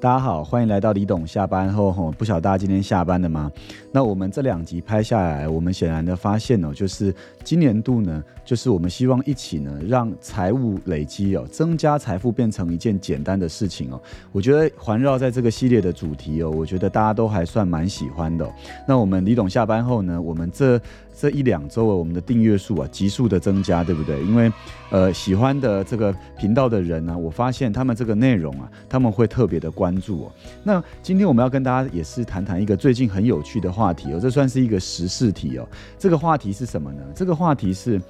大家好，欢迎来到李董下班后吼，不晓得大家今天下班了吗？那我们这两集拍下来，我们显然的发现哦，就是今年度呢，就是我们希望一起呢，让财务累积哦，增加财富变成一件简单的事情哦。我觉得环绕在这个系列的主题哦，我觉得大家都还算蛮喜欢的。那我们李董下班后呢，我们这这一两周啊，我们的订阅数啊急速的增加，对不对？因为呃喜欢的这个频道的人呢，我发现他们这个内容啊，他们会特别的关关注哦。那今天我们要跟大家也是谈谈一个最近很有趣的话题哦，这算是一个时事题哦。这个话题是什么呢？这个话题是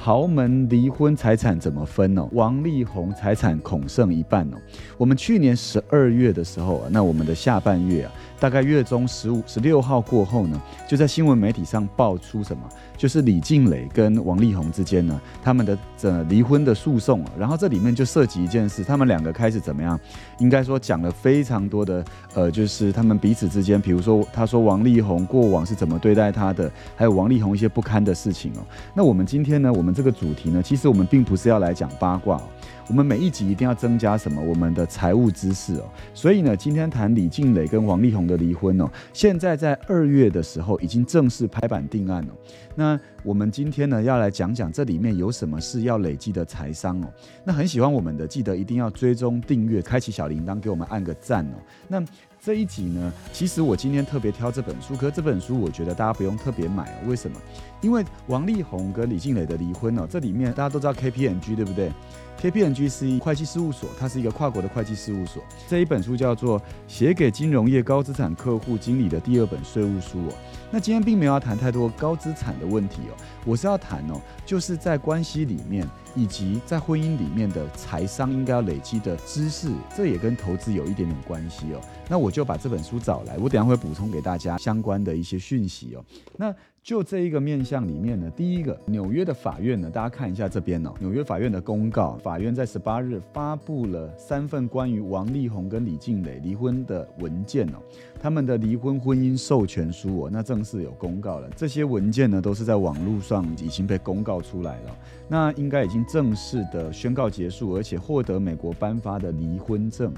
豪门离婚财产怎么分哦？王力宏财产恐剩一半哦。我们去年十二月的时候啊，那我们的下半月啊。大概月中十五、十六号过后呢，就在新闻媒体上爆出什么，就是李静蕾跟王力宏之间呢，他们的这离婚的诉讼啊然后这里面就涉及一件事，他们两个开始怎么样？应该说讲了非常多的，呃，就是他们彼此之间，比如说他说王力宏过往是怎么对待他的，还有王力宏一些不堪的事情哦。那我们今天呢，我们这个主题呢，其实我们并不是要来讲八卦。我们每一集一定要增加什么？我们的财务知识哦。所以呢，今天谈李静蕾跟王力宏的离婚哦。现在在二月的时候已经正式拍板定案了。那我们今天呢，要来讲讲这里面有什么是要累积的财商哦。那很喜欢我们的，记得一定要追踪订阅，开启小铃铛，给我们按个赞哦。那这一集呢，其实我今天特别挑这本书，可这本书我觉得大家不用特别买。为什么？因为王力宏跟李静蕾的离婚呢，这里面大家都知道 K P N G 对不对？KPMG 是一会计事务所，它是一个跨国的会计事务所。这一本书叫做《写给金融业高资产客户经理的第二本税务书》哦。那今天并没有要谈太多高资产的问题哦，我是要谈哦，就是在关系里面以及在婚姻里面的财商应该要累积的知识，这也跟投资有一点点关系哦。那我就把这本书找来，我等下会补充给大家相关的一些讯息哦。那就这一个面向里面呢，第一个，纽约的法院呢，大家看一下这边哦，纽约法院的公告，法院在十八日发布了三份关于王力宏跟李静蕾离婚的文件哦，他们的离婚婚姻授权书哦，那正式有公告了。这些文件呢，都是在网络上已经被公告出来了，那应该已经正式的宣告结束，而且获得美国颁发的离婚证。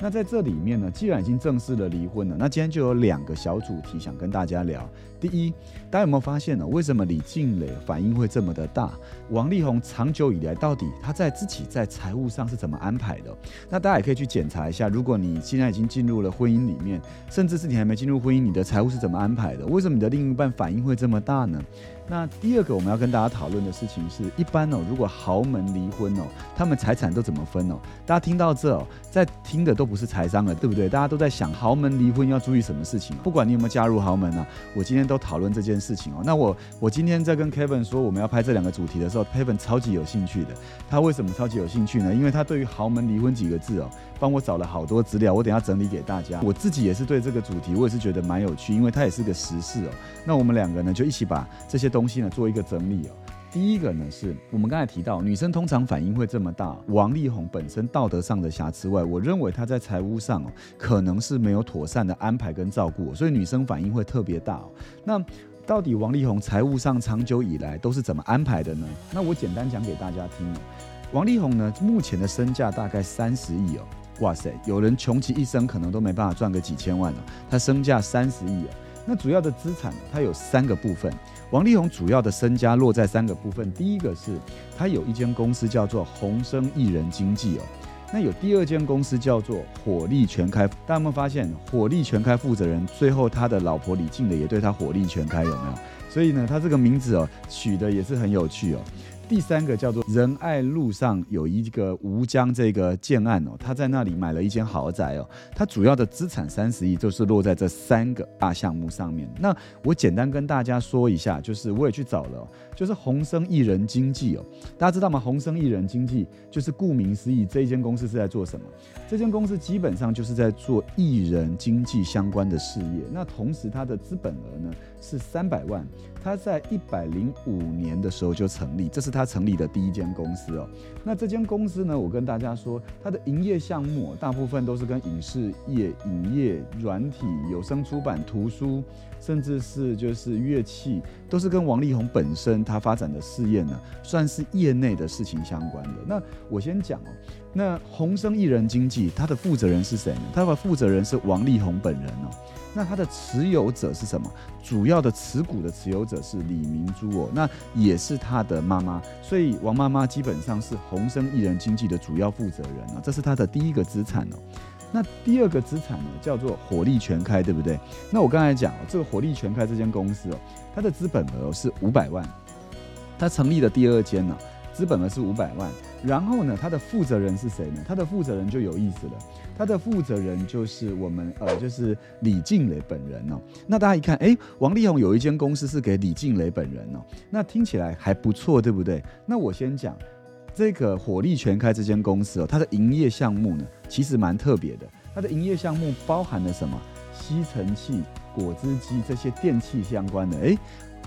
那在这里面呢，既然已经正式的离婚了，那今天就有两个小主题想跟大家聊。第一，大家有没有发现呢？为什么李静蕾反应会这么的大？王力宏长久以来到底他在自己在财务上是怎么安排的？那大家也可以去检查一下，如果你现在已经进入了婚姻里面，甚至是你还没进入婚姻，你的财务是怎么安排的？为什么你的另一半反应会这么大呢？那第二个我们要跟大家讨论的事情是，一般哦，如果豪门离婚哦，他们财产都怎么分哦？大家听到这哦，在听的都不是财商了，对不对？大家都在想豪门离婚要注意什么事情？不管你有没有加入豪门啊，我今天都讨论这件事情哦。那我我今天在跟 Kevin 说我们要拍这两个主题的时候，Kevin 超级有兴趣的。他为什么超级有兴趣呢？因为他对于豪门离婚几个字哦，帮我找了好多资料，我等下整理给大家。我自己也是对这个主题，我也是觉得蛮有趣，因为它也是个时事哦。那我们两个呢，就一起把这些东西呢做一个整理哦。第一个呢，是我们刚才提到，女生通常反应会这么大。王力宏本身道德上的瑕疵外，我认为他在财务上哦，可能是没有妥善的安排跟照顾，所以女生反应会特别大。那到底王力宏财务上长久以来都是怎么安排的呢？那我简单讲给大家听。王力宏呢，目前的身价大概三十亿哦。哇塞，有人穷其一生可能都没办法赚个几千万哦。他身价三十亿哦。那主要的资产，它有三个部分。王力宏主要的身家落在三个部分。第一个是，他有一间公司叫做宏生艺人经纪哦。那有第二间公司叫做火力全开。大家有没有发现，火力全开负责人最后他的老婆李静的也对他火力全开，有没有？所以呢，他这个名字哦取的也是很有趣哦。第三个叫做仁爱路上有一个吴江这个建案哦，他在那里买了一间豪宅哦，他主要的资产三十亿就是落在这三个大项目上面。那我简单跟大家说一下，就是我也去找了，就是宏生艺人经济哦，大家知道吗？宏生艺人经济就是顾名思义，这一间公司是在做什么？这间公司基本上就是在做艺人经济相关的事业。那同时它的资本额呢是三百万。他在一百零五年的时候就成立，这是他成立的第一间公司哦。那这间公司呢，我跟大家说，它的营业项目大部分都是跟影视业、影业、软体、有声出版、图书甚至是就是乐器，都是跟王力宏本身他发展的事业呢，算是业内的事情相关的。那我先讲哦，那宏生艺人经纪它的负责人是谁呢？它的负责人是王力宏本人哦。那它的持有者是什么？主要的持股的持有者是李明珠哦，那也是他的妈妈，所以王妈妈基本上是宏生艺人经纪的主要负责人啊，这是他的第一个资产哦。那第二个资产呢，叫做火力全开，对不对？那我刚才讲哦，这个火力全开这间公司哦，它的资本额是五百万，它成立的第二间呢，资本额是五百万。然后呢，他的负责人是谁呢？他的负责人就有意思了，他的负责人就是我们呃，就是李静蕾本人哦。那大家一看，哎，王力宏有一间公司是给李静蕾本人哦，那听起来还不错，对不对？那我先讲这个火力全开这间公司哦，它的营业项目呢，其实蛮特别的。它的营业项目包含了什么？吸尘器、果汁机这些电器相关的，哎。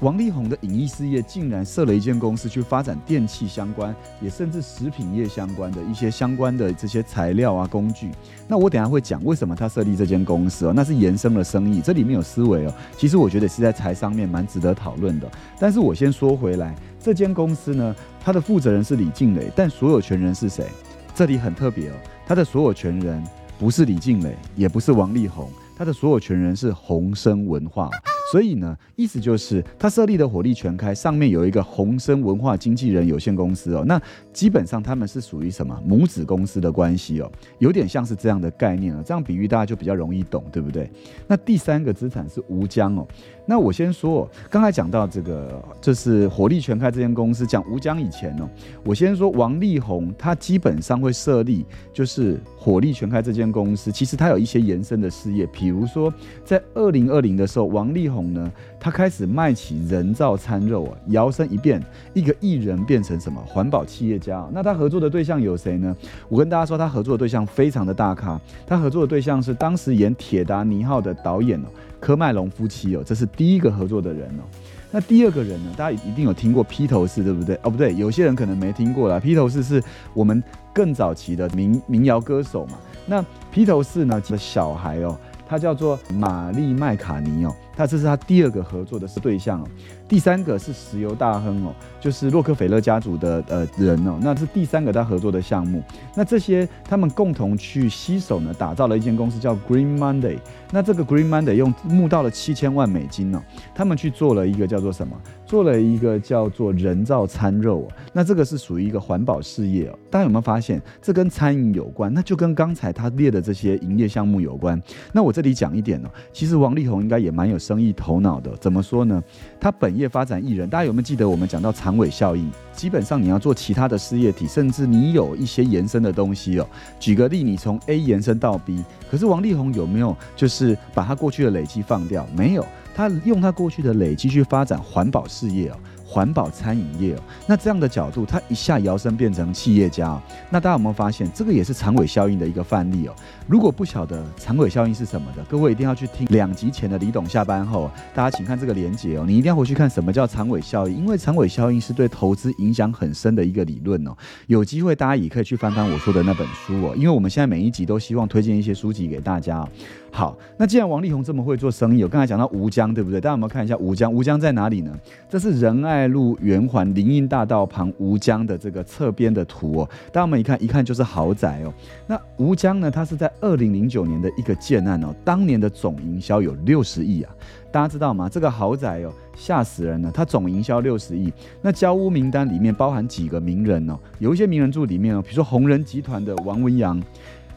王力宏的影艺事业竟然设了一间公司去发展电器相关，也甚至食品业相关的一些相关的这些材料啊工具。那我等下会讲为什么他设立这间公司哦，那是延伸了生意，这里面有思维哦。其实我觉得是在财商面蛮值得讨论的。但是我先说回来，这间公司呢，它的负责人是李静蕾，但所有权人是谁？这里很特别哦，他的所有权人不是李静蕾，也不是王力宏，他的所有权人是宏生文化。所以呢，意思就是他设立的火力全开上面有一个宏生文化经纪人有限公司哦，那基本上他们是属于什么？母子公司的关系哦，有点像是这样的概念哦，这样比喻大家就比较容易懂，对不对？那第三个资产是吴江哦，那我先说，刚才讲到这个就是火力全开这间公司，讲吴江以前哦，我先说王力宏他基本上会设立就是火力全开这间公司，其实他有一些延伸的事业，比如说在二零二零的时候，王力宏。从呢，他开始卖起人造餐肉啊，摇身一变，一个艺人变成什么环保企业家？那他合作的对象有谁呢？我跟大家说，他合作的对象非常的大咖，他合作的对象是当时演《铁达尼号》的导演哦，科麦隆夫妻哦，这是第一个合作的人哦。那第二个人呢，大家一定有听过披头士，对不对？哦，不对，有些人可能没听过啦。披头士是我们更早期的民民谣歌手嘛。那披头士呢的小孩哦，他叫做玛丽麦卡尼哦。他这是他第二个合作的对象哦，第三个是石油大亨哦，就是洛克菲勒家族的呃人哦，那是第三个他合作的项目。那这些他们共同去携手呢，打造了一间公司叫 Green Monday。那这个 Green Monday 用募到了七千万美金哦，他们去做了一个叫做什么？做了一个叫做人造餐肉哦。那这个是属于一个环保事业哦。大家有没有发现，这跟餐饮有关？那就跟刚才他列的这些营业项目有关。那我这里讲一点哦，其实王力宏应该也蛮有。生意头脑的怎么说呢？他本业发展艺人，大家有没有记得我们讲到长尾效应？基本上你要做其他的事业体，甚至你有一些延伸的东西哦。举个例，你从 A 延伸到 B，可是王力宏有没有就是把他过去的累积放掉？没有，他用他过去的累积去发展环保事业哦。环保餐饮业哦，那这样的角度，他一下摇身变成企业家哦。那大家有没有发现，这个也是长尾效应的一个范例哦？如果不晓得长尾效应是什么的，各位一定要去听两集前的李董下班后，大家请看这个连结哦。你一定要回去看什么叫长尾效应，因为长尾效应是对投资影响很深的一个理论哦。有机会大家也可以去翻翻我说的那本书哦，因为我们现在每一集都希望推荐一些书籍给大家。好，那既然王力宏这么会做生意，我刚才讲到吴江，对不对？大家有没有看一下吴江？吴江在哪里呢？这是仁爱路圆环林荫大道旁吴江的这个侧边的图哦。大家我们一看，一看就是豪宅哦。那吴江呢？它是在二零零九年的一个建案哦，当年的总营销有六十亿啊。大家知道吗？这个豪宅哦，吓死人了。它总营销六十亿，那交屋名单里面包含几个名人哦？有一些名人住里面哦，比如说红人集团的王文洋。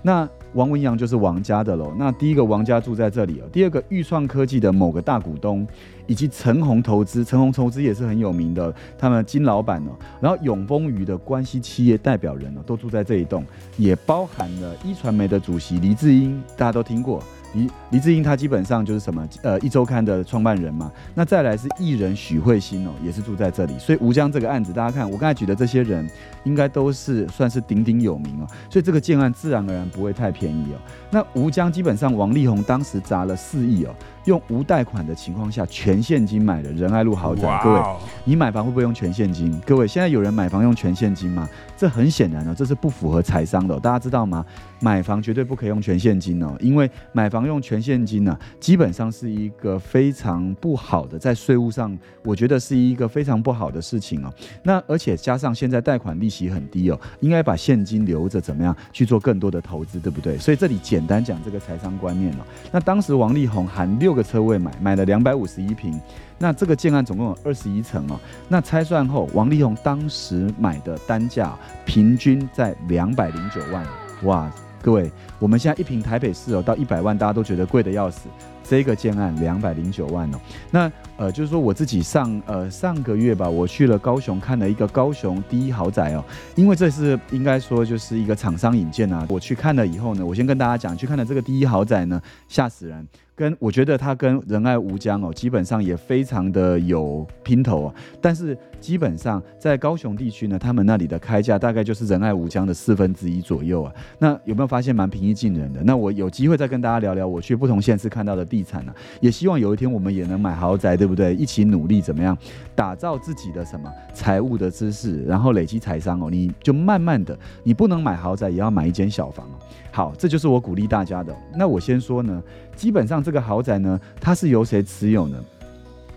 那王文洋就是王家的喽。那第一个王家住在这里哦。第二个预创科技的某个大股东，以及陈红投资，陈红投资也是很有名的，他们金老板哦。然后永丰余的关系企业代表人呢，都住在这一栋，也包含了一传媒的主席黎智英，大家都听过。黎黎智英他基本上就是什么呃一周刊的创办人嘛，那再来是艺人许慧欣哦，也是住在这里，所以吴江这个案子大家看，我刚才举的这些人应该都是算是鼎鼎有名哦，所以这个建案自然而然不会太便宜哦。那吴江基本上王力宏当时砸了四亿哦，用无贷款的情况下全现金买的仁爱路豪宅。各位，你买房会不会用全现金？各位，现在有人买房用全现金吗？这很显然哦，这是不符合财商的，大家知道吗？买房绝对不可以用全现金哦，因为买房用全现金呢，基本上是一个非常不好的，在税务上，我觉得是一个非常不好的事情哦。那而且加上现在贷款利息很低哦，应该把现金留着，怎么样去做更多的投资，对不对？所以这里简单讲这个财商观念哦。那当时王力宏含六六个车位买，买了两百五十一平，那这个建案总共有二十一层哦。那拆算后，王力宏当时买的单价平均在两百零九万，哇！各位，我们现在一平台北市哦，到一百万，大家都觉得贵的要死。这个建案两百零九万哦，那呃，就是说我自己上呃上个月吧，我去了高雄看了一个高雄第一豪宅哦，因为这是应该说就是一个厂商引荐啊。我去看了以后呢，我先跟大家讲，去看了这个第一豪宅呢，吓死人。跟我觉得他跟仁爱吴江哦，基本上也非常的有拼头啊。但是基本上在高雄地区呢，他们那里的开价大概就是仁爱吴江的四分之一左右啊。那有没有发现蛮平易近人的？那我有机会再跟大家聊聊我去不同县市看到的地产呢。也希望有一天我们也能买豪宅，对不对？一起努力怎么样打造自己的什么财务的知识，然后累积财商哦。你就慢慢的，你不能买豪宅，也要买一间小房哦。好，这就是我鼓励大家的。那我先说呢，基本上这个豪宅呢，它是由谁持有呢？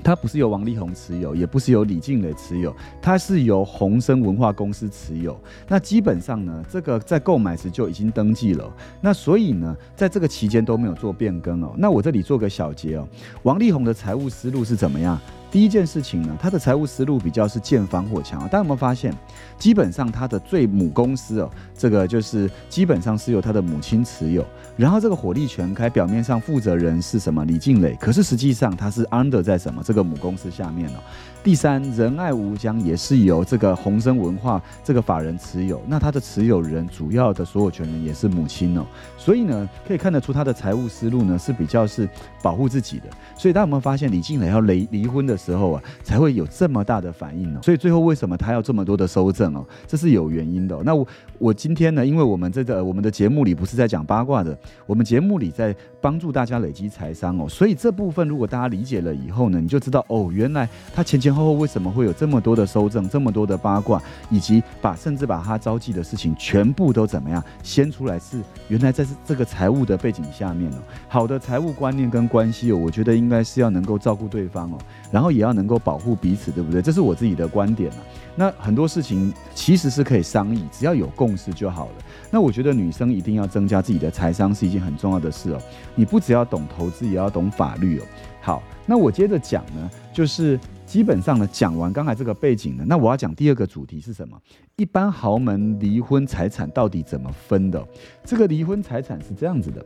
它不是由王力宏持有，也不是由李静蕾持有，它是由宏生文化公司持有。那基本上呢，这个在购买时就已经登记了。那所以呢，在这个期间都没有做变更哦。那我这里做个小结哦，王力宏的财务思路是怎么样？第一件事情呢，他的财务思路比较是建防火墙。大家有没有发现，基本上他的最母公司哦，这个就是基本上是由他的母亲持有。然后这个火力全开，表面上负责人是什么李静蕾，可是实际上他是 under 在什么这个母公司下面哦。第三，仁爱无疆也是由这个宏生文化这个法人持有，那他的持有人主要的所有权人也是母亲哦，所以呢，可以看得出他的财务思路呢是比较是保护自己的。所以大家有没有发现，李静蕾要离离婚的时候啊，才会有这么大的反应呢？所以最后为什么他要这么多的收证哦？这是有原因的。那我我今天呢，因为我们这个我们的节目里不是在讲八卦的，我们节目里在帮助大家累积财商哦，所以这部分如果大家理解了以后呢，你就知道哦，原来他前前。后后为什么会有这么多的收证，这么多的八卦，以及把甚至把他招妓的事情全部都怎么样掀出来？是原来在这个财务的背景下面哦，好的财务观念跟关系哦，我觉得应该是要能够照顾对方哦，然后也要能够保护彼此，对不对？这是我自己的观点啊。那很多事情其实是可以商议，只要有共识就好了。那我觉得女生一定要增加自己的财商是一件很重要的事哦。你不只要懂投资，也要懂法律哦。好，那我接着讲呢，就是。基本上呢，讲完刚才这个背景呢，那我要讲第二个主题是什么？一般豪门离婚财产到底怎么分的？这个离婚财产是这样子的，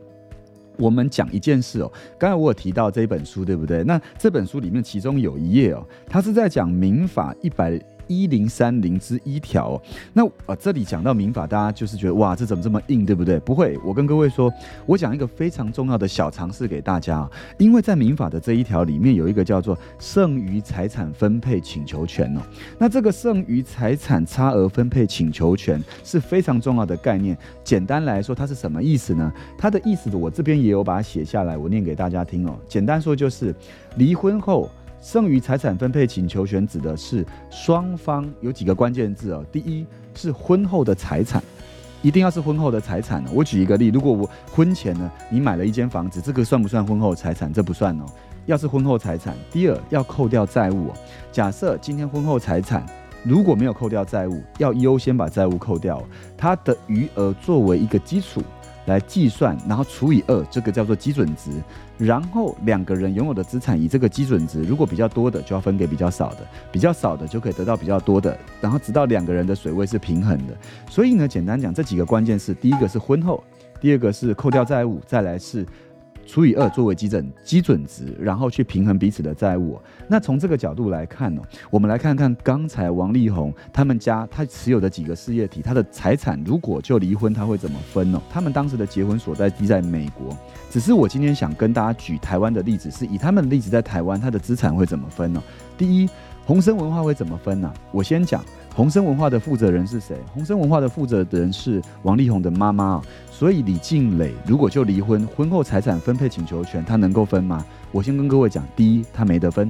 我们讲一件事哦。刚才我有提到这本书，对不对？那这本书里面其中有一页哦，它是在讲民法一百。一零三零之一条哦，那啊这里讲到民法，大家就是觉得哇，这怎么这么硬，对不对？不会，我跟各位说，我讲一个非常重要的小常识给大家啊，因为在民法的这一条里面有一个叫做剩余财产分配请求权哦。那这个剩余财产差额分配请求权是非常重要的概念。简单来说，它是什么意思呢？它的意思我这边也有把它写下来，我念给大家听哦。简单说就是离婚后。剩余财产分配请求权指的是双方有几个关键字哦。第一是婚后的财产，一定要是婚后的财产。我举一个例，如果我婚前呢，你买了一间房子，这个算不算婚后财产？这不算哦。要是婚后财产，第二要扣掉债务。假设今天婚后财产如果没有扣掉债务，要优先把债务扣掉，它的余额作为一个基础。来计算，然后除以二，这个叫做基准值。然后两个人拥有的资产以这个基准值，如果比较多的，就要分给比较少的；比较少的就可以得到比较多的。然后直到两个人的水位是平衡的。所以呢，简单讲，这几个关键是：第一个是婚后，第二个是扣掉债务，再来是。除以二作为基准基准值，然后去平衡彼此的债务。那从这个角度来看呢，我们来看看刚才王力宏他们家他持有的几个事业体，他的财产如果就离婚，他会怎么分呢？他们当时的结婚所在地在美国，只是我今天想跟大家举台湾的例子，是以他们的例子在台湾，他的资产会怎么分呢？第一，宏生文化会怎么分呢？我先讲宏生文化的负责人是谁？宏生文化的负责人是王力宏的妈妈，所以李静蕾如果就离婚，婚后财产分配请求权他能够分吗？我先跟各位讲，第一，他没得分；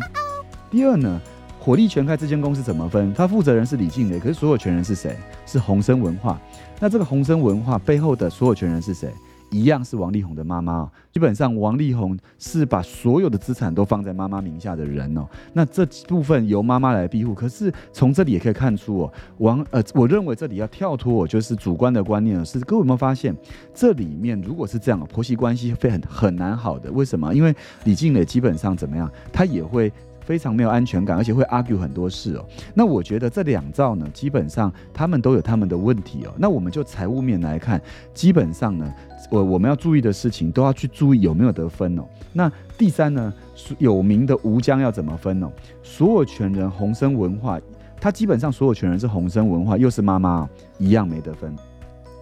第二呢，火力全开这间公司怎么分？他负责人是李静蕾，可是所有权人是谁？是宏生文化。那这个宏生文化背后的所有权人是谁？一样是王力宏的妈妈。基本上，王力宏是把所有的资产都放在妈妈名下的人哦。那这部分由妈妈来庇护。可是从这里也可以看出哦，王呃，我认为这里要跳脱我，就是主观的观念是各位有没有发现，这里面如果是这样，婆媳关系会很很难好的。为什么？因为李静蕾基本上怎么样，她也会。非常没有安全感，而且会 argue 很多事哦。那我觉得这两兆呢，基本上他们都有他们的问题哦。那我们就财务面来看，基本上呢，我我们要注意的事情都要去注意有没有得分哦。那第三呢，有名的吴江要怎么分哦？所有权人宏生文化，他基本上所有权人是宏生文化，又是妈妈，一样没得分。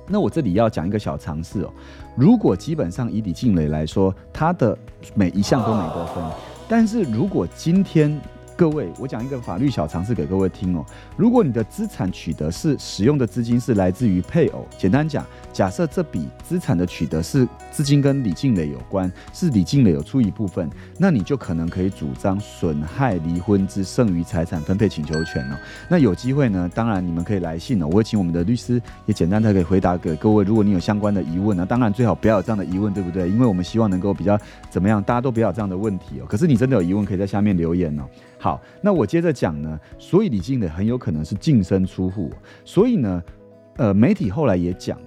那我这里要讲一个小常识哦，如果基本上以李静蕾来说，他的每一项都没得分。但是如果今天各位，我讲一个法律小常识给各位听哦。如果你的资产取得是使用的资金是来自于配偶，简单讲，假设这笔资产的取得是资金跟李静蕾有关，是李静蕾有出一部分，那你就可能可以主张损害离婚之剩余财产分配请求权哦。那有机会呢，当然你们可以来信哦，我会请我们的律师也简单的可以回答给各位。如果你有相关的疑问呢，当然最好不要有这样的疑问，对不对？因为我们希望能够比较怎么样，大家都不要有这样的问题哦。可是你真的有疑问，可以在下面留言哦。好，那我接着讲呢。所以李静蕾很有可能是净身出户。所以呢，呃，媒体后来也讲，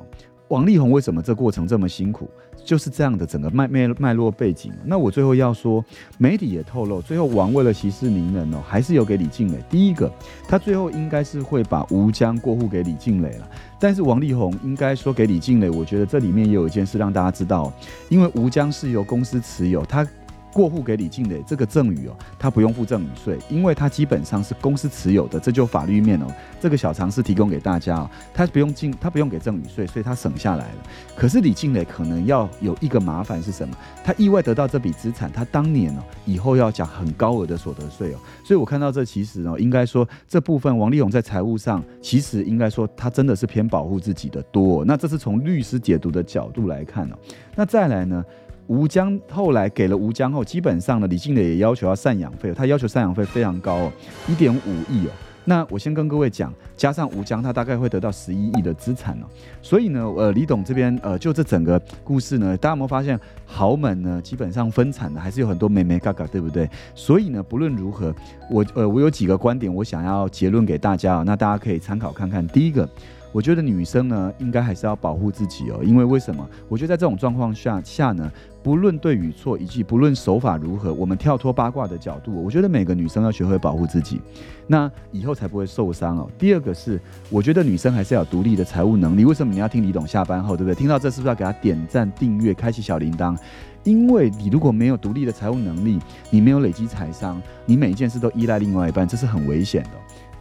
王力宏为什么这过程这么辛苦，就是这样的整个脉脉脉络背景。那我最后要说，媒体也透露，最后王为了息事宁人哦，还是有给李静蕾。第一个，他最后应该是会把吴江过户给李静蕾了。但是王力宏应该说给李静蕾，我觉得这里面也有一件事让大家知道，因为吴江是由公司持有，他。过户给李静蕾这个赠与哦，他不用付赠与税，因为他基本上是公司持有的，这就法律面哦。这个小常识提供给大家哦，他不用进，他不用给赠与税，所以他省下来了。可是李静蕾可能要有一个麻烦是什么？他意外得到这笔资产，他当年哦以后要缴很高额的所得税哦。所以我看到这其实哦，应该说这部分王力宏在财务上其实应该说他真的是偏保护自己的多。那这是从律师解读的角度来看哦。那再来呢？吴江后来给了吴江后，基本上呢，李静蕾也要求要赡养费，他要求赡养费非常高哦，一点五亿哦。那我先跟各位讲，加上吴江，他大概会得到十一亿的资产哦。所以呢，呃，李董这边呃，就这整个故事呢，大家有没有发现豪门呢，基本上分产的还是有很多妹妹嘎嘎，对不对？所以呢，不论如何，我呃，我有几个观点，我想要结论给大家，那大家可以参考看看。第一个。我觉得女生呢，应该还是要保护自己哦，因为为什么？我觉得在这种状况下下呢，不论对与错，以及不论手法如何，我们跳脱八卦的角度，我觉得每个女生要学会保护自己，那以后才不会受伤哦。第二个是，我觉得女生还是要有独立的财务能力。为什么你要听李董下班后，对不对？听到这是不是要给他点赞、订阅、开启小铃铛？因为你如果没有独立的财务能力，你没有累积财商，你每一件事都依赖另外一半，这是很危险的。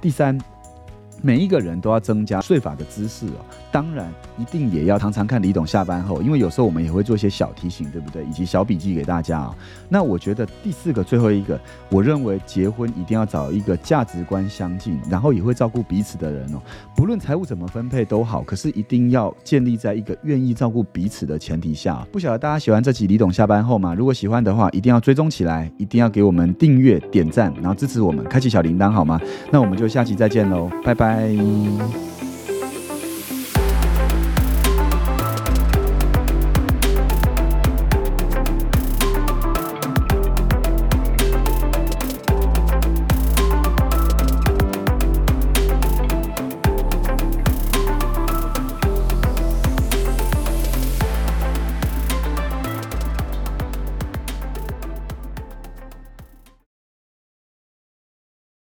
第三。每一个人都要增加税法的知识哦，当然一定也要常常看李董下班后，因为有时候我们也会做一些小提醒，对不对？以及小笔记给大家啊。那我觉得第四个最后一个，我认为结婚一定要找一个价值观相近，然后也会照顾彼此的人哦。不论财务怎么分配都好，可是一定要建立在一个愿意照顾彼此的前提下。不晓得大家喜欢这集李董下班后吗？如果喜欢的话，一定要追踪起来，一定要给我们订阅、点赞，然后支持我们，开启小铃铛好吗？那我们就下期再见喽，拜拜。拜。